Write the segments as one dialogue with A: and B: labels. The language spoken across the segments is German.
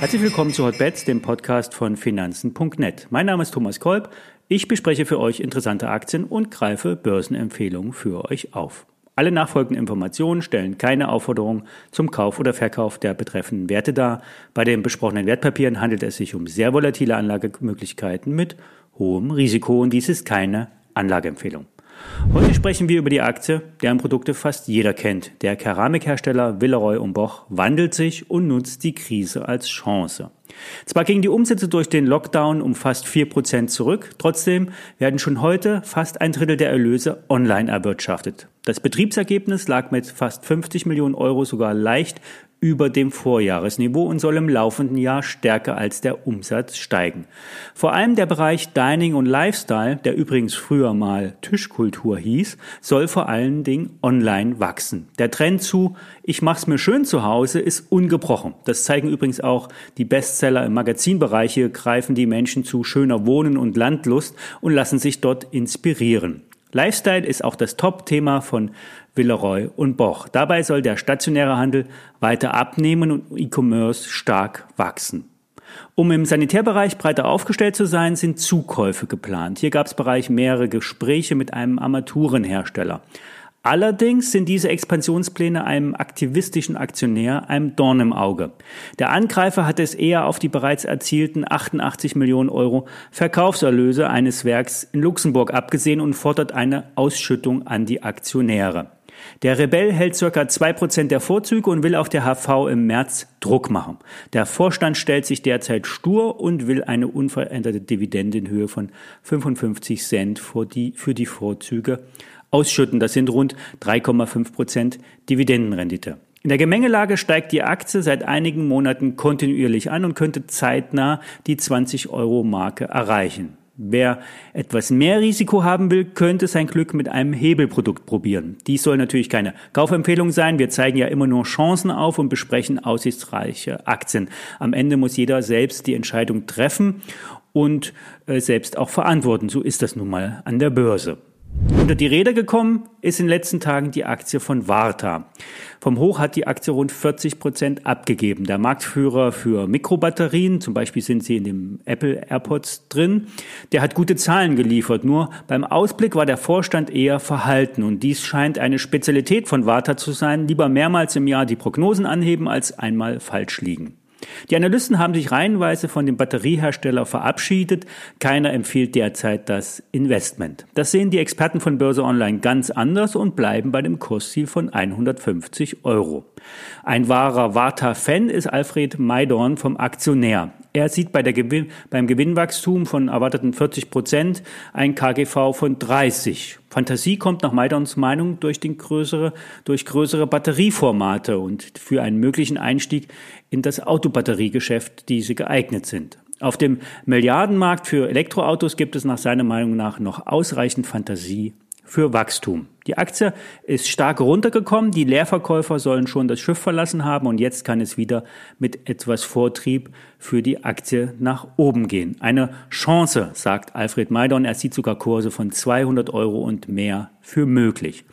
A: Herzlich willkommen zu Hotbets, dem Podcast von Finanzen.net. Mein Name ist Thomas Kolb. Ich bespreche für euch interessante Aktien und greife Börsenempfehlungen für euch auf. Alle nachfolgenden Informationen stellen keine Aufforderung zum Kauf oder Verkauf der betreffenden Werte dar. Bei den besprochenen Wertpapieren handelt es sich um sehr volatile Anlagemöglichkeiten mit hohem Risiko und dies ist keine Anlageempfehlung. Heute sprechen wir über die Aktie, deren Produkte fast jeder kennt. Der Keramikhersteller Villeroy Boch wandelt sich und nutzt die Krise als Chance. Zwar gingen die Umsätze durch den Lockdown um fast vier Prozent zurück, trotzdem werden schon heute fast ein Drittel der Erlöse online erwirtschaftet. Das Betriebsergebnis lag mit fast 50 Millionen Euro sogar leicht über dem Vorjahresniveau und soll im laufenden Jahr stärker als der Umsatz steigen. Vor allem der Bereich Dining und Lifestyle, der übrigens früher mal Tischkultur hieß, soll vor allen Dingen online wachsen. Der Trend zu Ich mach's mir schön zu Hause ist ungebrochen. Das zeigen übrigens auch die Bestseller im Magazinbereich. Hier greifen die Menschen zu schöner Wohnen und Landlust und lassen sich dort inspirieren. Lifestyle ist auch das Top-Thema von Villeroy und Boch. Dabei soll der stationäre Handel weiter abnehmen und E-Commerce stark wachsen. Um im Sanitärbereich breiter aufgestellt zu sein, sind Zukäufe geplant. Hier gab es bereits mehrere Gespräche mit einem Armaturenhersteller. Allerdings sind diese Expansionspläne einem aktivistischen Aktionär einem Dorn im Auge. Der Angreifer hat es eher auf die bereits erzielten 88 Millionen Euro Verkaufserlöse eines Werks in Luxemburg abgesehen und fordert eine Ausschüttung an die Aktionäre. Der Rebell hält circa 2% der Vorzüge und will auf der HV im März Druck machen. Der Vorstand stellt sich derzeit stur und will eine unveränderte Dividende in Höhe von 55 Cent für die, für die Vorzüge ausschütten. Das sind rund 3,5 Prozent Dividendenrendite. In der Gemengelage steigt die Aktie seit einigen Monaten kontinuierlich an und könnte zeitnah die 20 Euro Marke erreichen. Wer etwas mehr Risiko haben will, könnte sein Glück mit einem Hebelprodukt probieren. Dies soll natürlich keine Kaufempfehlung sein. Wir zeigen ja immer nur Chancen auf und besprechen aussichtsreiche Aktien. Am Ende muss jeder selbst die Entscheidung treffen und äh, selbst auch verantworten. So ist das nun mal an der Börse. Unter die Räder gekommen ist in den letzten Tagen die Aktie von Varta. Vom Hoch hat die Aktie rund 40 Prozent abgegeben. Der Marktführer für Mikrobatterien, zum Beispiel sind sie in dem Apple AirPods drin, der hat gute Zahlen geliefert. Nur beim Ausblick war der Vorstand eher verhalten und dies scheint eine Spezialität von Varta zu sein. Lieber mehrmals im Jahr die Prognosen anheben als einmal falsch liegen. Die Analysten haben sich reihenweise von dem Batteriehersteller verabschiedet. Keiner empfiehlt derzeit das Investment. Das sehen die Experten von Börse Online ganz anders und bleiben bei dem Kursziel von 150 Euro. Ein wahrer Warta-Fan ist Alfred Maidorn vom Aktionär. Er sieht bei der Gewinn, beim Gewinnwachstum von erwarteten 40 Prozent ein KGV von 30. Fantasie kommt nach Maidons Meinung durch, den größere, durch größere Batterieformate und für einen möglichen Einstieg in das Autobatteriegeschäft, diese geeignet sind. Auf dem Milliardenmarkt für Elektroautos gibt es nach seiner Meinung nach noch ausreichend Fantasie für Wachstum. Die Aktie ist stark runtergekommen, die Leerverkäufer sollen schon das Schiff verlassen haben und jetzt kann es wieder mit etwas Vortrieb für die Aktie nach oben gehen. Eine Chance, sagt Alfred Maidon, er sieht sogar Kurse von 200 Euro und mehr für möglich.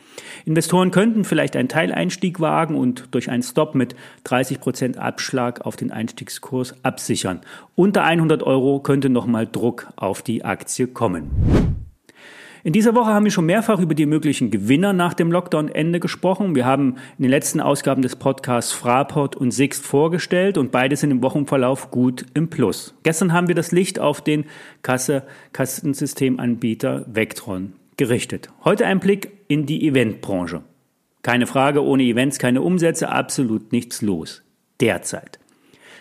A: Investoren könnten vielleicht einen Teileinstieg wagen und durch einen Stop mit 30 Prozent Abschlag auf den Einstiegskurs absichern. Unter 100 Euro könnte nochmal Druck auf die Aktie kommen. In dieser Woche haben wir schon mehrfach über die möglichen Gewinner nach dem Lockdown-Ende gesprochen. Wir haben in den letzten Ausgaben des Podcasts Fraport und Sixt vorgestellt und beide sind im Wochenverlauf gut im Plus. Gestern haben wir das Licht auf den Kasse Kassensystemanbieter Vectron gerichtet. Heute ein Blick in die Eventbranche. Keine Frage, ohne Events keine Umsätze, absolut nichts los. Derzeit.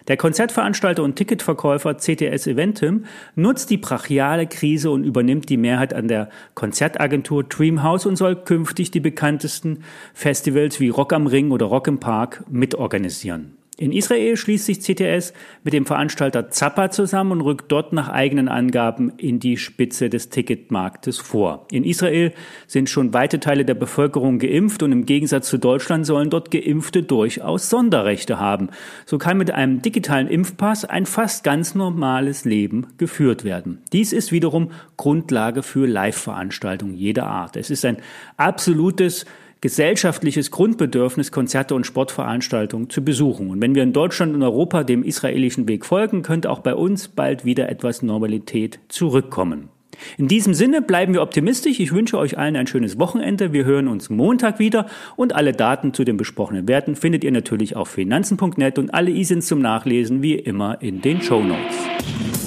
A: Der Konzertveranstalter und Ticketverkäufer CTS Eventim nutzt die brachiale Krise und übernimmt die Mehrheit an der Konzertagentur Dreamhouse und soll künftig die bekanntesten Festivals wie Rock am Ring oder Rock im Park mitorganisieren. In Israel schließt sich CTS mit dem Veranstalter Zappa zusammen und rückt dort nach eigenen Angaben in die Spitze des Ticketmarktes vor. In Israel sind schon weite Teile der Bevölkerung geimpft und im Gegensatz zu Deutschland sollen dort Geimpfte durchaus Sonderrechte haben. So kann mit einem digitalen Impfpass ein fast ganz normales Leben geführt werden. Dies ist wiederum Grundlage für Live-Veranstaltungen jeder Art. Es ist ein absolutes gesellschaftliches Grundbedürfnis, Konzerte und Sportveranstaltungen zu besuchen. Und wenn wir in Deutschland und Europa dem israelischen Weg folgen, könnte auch bei uns bald wieder etwas Normalität zurückkommen. In diesem Sinne bleiben wir optimistisch. Ich wünsche euch allen ein schönes Wochenende. Wir hören uns Montag wieder und alle Daten zu den besprochenen Werten findet ihr natürlich auf finanzen.net und alle ISINs zum Nachlesen wie immer in den Show Notes.